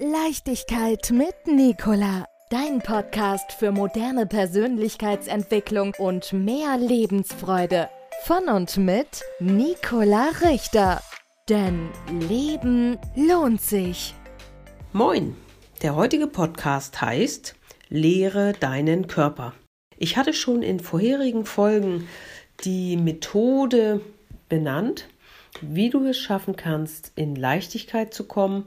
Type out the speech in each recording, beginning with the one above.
Leichtigkeit mit Nicola. Dein Podcast für moderne Persönlichkeitsentwicklung und mehr Lebensfreude. Von und mit Nicola Richter. Denn Leben lohnt sich. Moin! Der heutige Podcast heißt Lehre deinen Körper. Ich hatte schon in vorherigen Folgen die Methode benannt, wie du es schaffen kannst, in Leichtigkeit zu kommen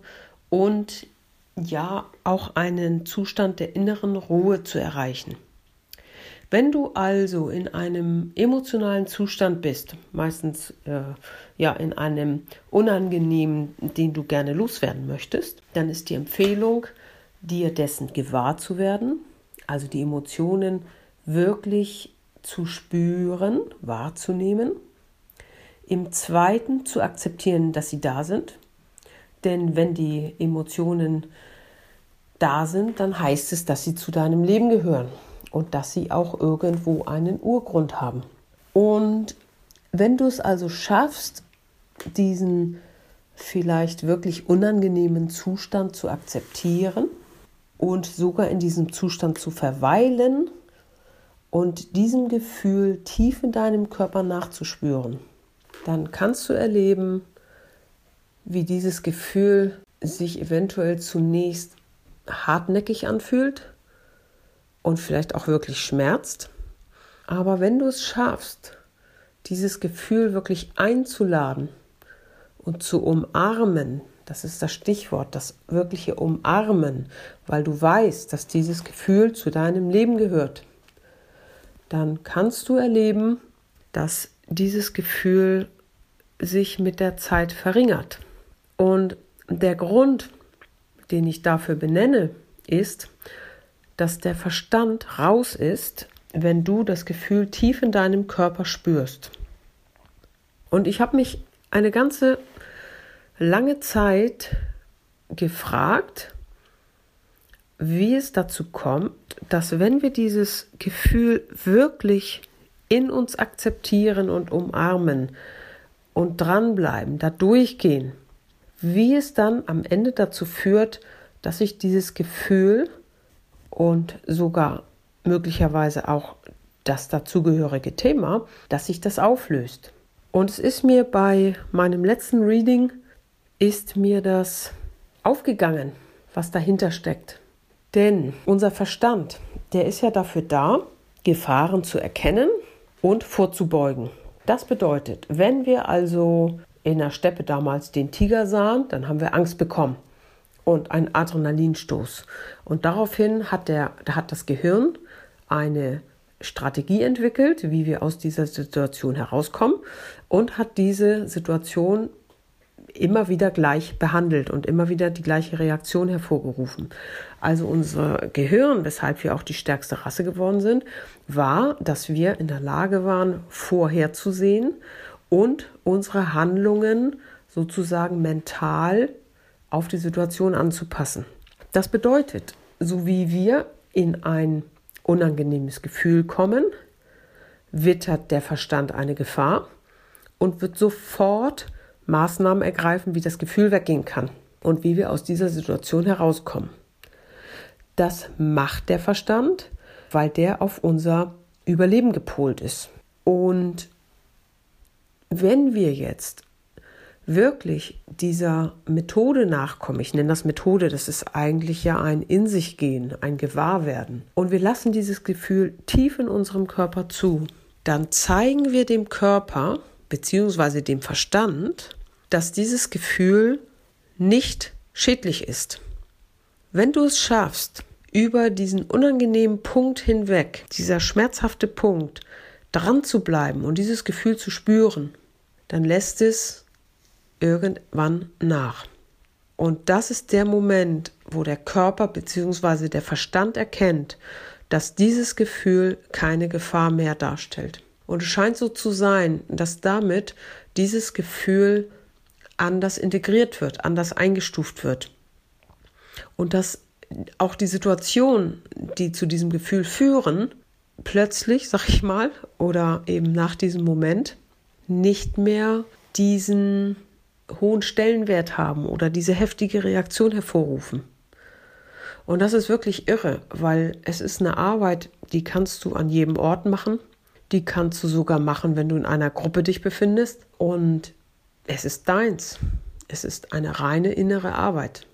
und ja auch einen Zustand der inneren Ruhe zu erreichen. Wenn du also in einem emotionalen Zustand bist, meistens äh, ja in einem unangenehmen, den du gerne loswerden möchtest, dann ist die Empfehlung, dir dessen gewahr zu werden, also die Emotionen wirklich zu spüren, wahrzunehmen. Im zweiten zu akzeptieren, dass sie da sind, denn wenn die Emotionen da sind, dann heißt es, dass sie zu deinem Leben gehören und dass sie auch irgendwo einen Urgrund haben. Und wenn du es also schaffst, diesen vielleicht wirklich unangenehmen Zustand zu akzeptieren und sogar in diesem Zustand zu verweilen und diesem Gefühl tief in deinem Körper nachzuspüren, dann kannst du erleben, wie dieses Gefühl sich eventuell zunächst hartnäckig anfühlt und vielleicht auch wirklich schmerzt. Aber wenn du es schaffst, dieses Gefühl wirklich einzuladen und zu umarmen, das ist das Stichwort, das wirkliche Umarmen, weil du weißt, dass dieses Gefühl zu deinem Leben gehört, dann kannst du erleben, dass dieses Gefühl sich mit der Zeit verringert. Und der Grund, den ich dafür benenne, ist, dass der Verstand raus ist, wenn du das Gefühl tief in deinem Körper spürst. Und ich habe mich eine ganze lange Zeit gefragt, wie es dazu kommt, dass wenn wir dieses Gefühl wirklich in uns akzeptieren und umarmen und dranbleiben, da durchgehen, wie es dann am Ende dazu führt, dass sich dieses Gefühl und sogar möglicherweise auch das dazugehörige Thema, dass sich das auflöst. Und es ist mir bei meinem letzten Reading, ist mir das aufgegangen, was dahinter steckt. Denn unser Verstand, der ist ja dafür da, Gefahren zu erkennen und vorzubeugen. Das bedeutet, wenn wir also in der Steppe damals den Tiger sahen, dann haben wir Angst bekommen und einen Adrenalinstoß. Und daraufhin hat, der, hat das Gehirn eine Strategie entwickelt, wie wir aus dieser Situation herauskommen und hat diese Situation immer wieder gleich behandelt und immer wieder die gleiche Reaktion hervorgerufen. Also unser Gehirn, weshalb wir auch die stärkste Rasse geworden sind, war, dass wir in der Lage waren, vorherzusehen und unsere Handlungen sozusagen mental auf die Situation anzupassen. Das bedeutet, so wie wir in ein unangenehmes Gefühl kommen, wittert der Verstand eine Gefahr und wird sofort Maßnahmen ergreifen, wie das Gefühl weggehen kann und wie wir aus dieser Situation herauskommen. Das macht der Verstand, weil der auf unser Überleben gepolt ist. Und wenn wir jetzt wirklich dieser Methode nachkommen, ich nenne das Methode, das ist eigentlich ja ein In sich gehen, ein Gewahrwerden, und wir lassen dieses Gefühl tief in unserem Körper zu, dann zeigen wir dem Körper bzw. dem Verstand, dass dieses Gefühl nicht schädlich ist. Wenn du es schaffst, über diesen unangenehmen Punkt hinweg, dieser schmerzhafte Punkt, dran zu bleiben und dieses Gefühl zu spüren, dann lässt es irgendwann nach. Und das ist der Moment, wo der Körper bzw. der Verstand erkennt, dass dieses Gefühl keine Gefahr mehr darstellt. Und es scheint so zu sein, dass damit dieses Gefühl anders integriert wird, anders eingestuft wird. Und dass auch die Situationen, die zu diesem Gefühl führen, plötzlich, sag ich mal, oder eben nach diesem Moment nicht mehr diesen hohen Stellenwert haben oder diese heftige Reaktion hervorrufen. Und das ist wirklich irre, weil es ist eine Arbeit, die kannst du an jedem Ort machen. Die kannst du sogar machen, wenn du in einer Gruppe dich befindest. Und es ist deins. Es ist eine reine innere Arbeit.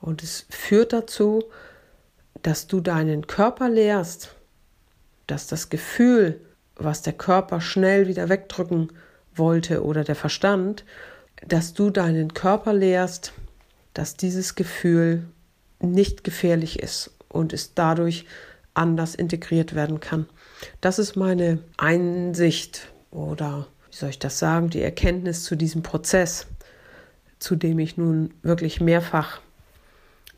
Und es führt dazu, dass du deinen Körper lehrst, dass das Gefühl, was der Körper schnell wieder wegdrücken wollte oder der Verstand, dass du deinen Körper lehrst, dass dieses Gefühl nicht gefährlich ist und es dadurch anders integriert werden kann. Das ist meine Einsicht oder wie soll ich das sagen, die Erkenntnis zu diesem Prozess, zu dem ich nun wirklich mehrfach,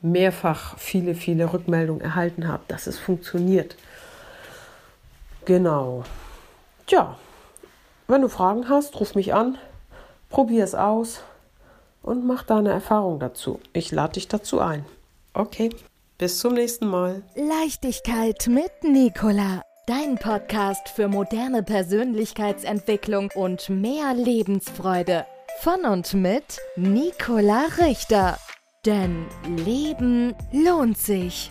mehrfach viele, viele Rückmeldungen erhalten habe, dass es funktioniert. Genau. Tja, wenn du Fragen hast, ruf mich an, probier es aus und mach deine Erfahrung dazu. Ich lade dich dazu ein. Okay, bis zum nächsten Mal. Leichtigkeit mit Nicola. Dein Podcast für moderne Persönlichkeitsentwicklung und mehr Lebensfreude. Von und mit Nicola Richter. Denn Leben lohnt sich.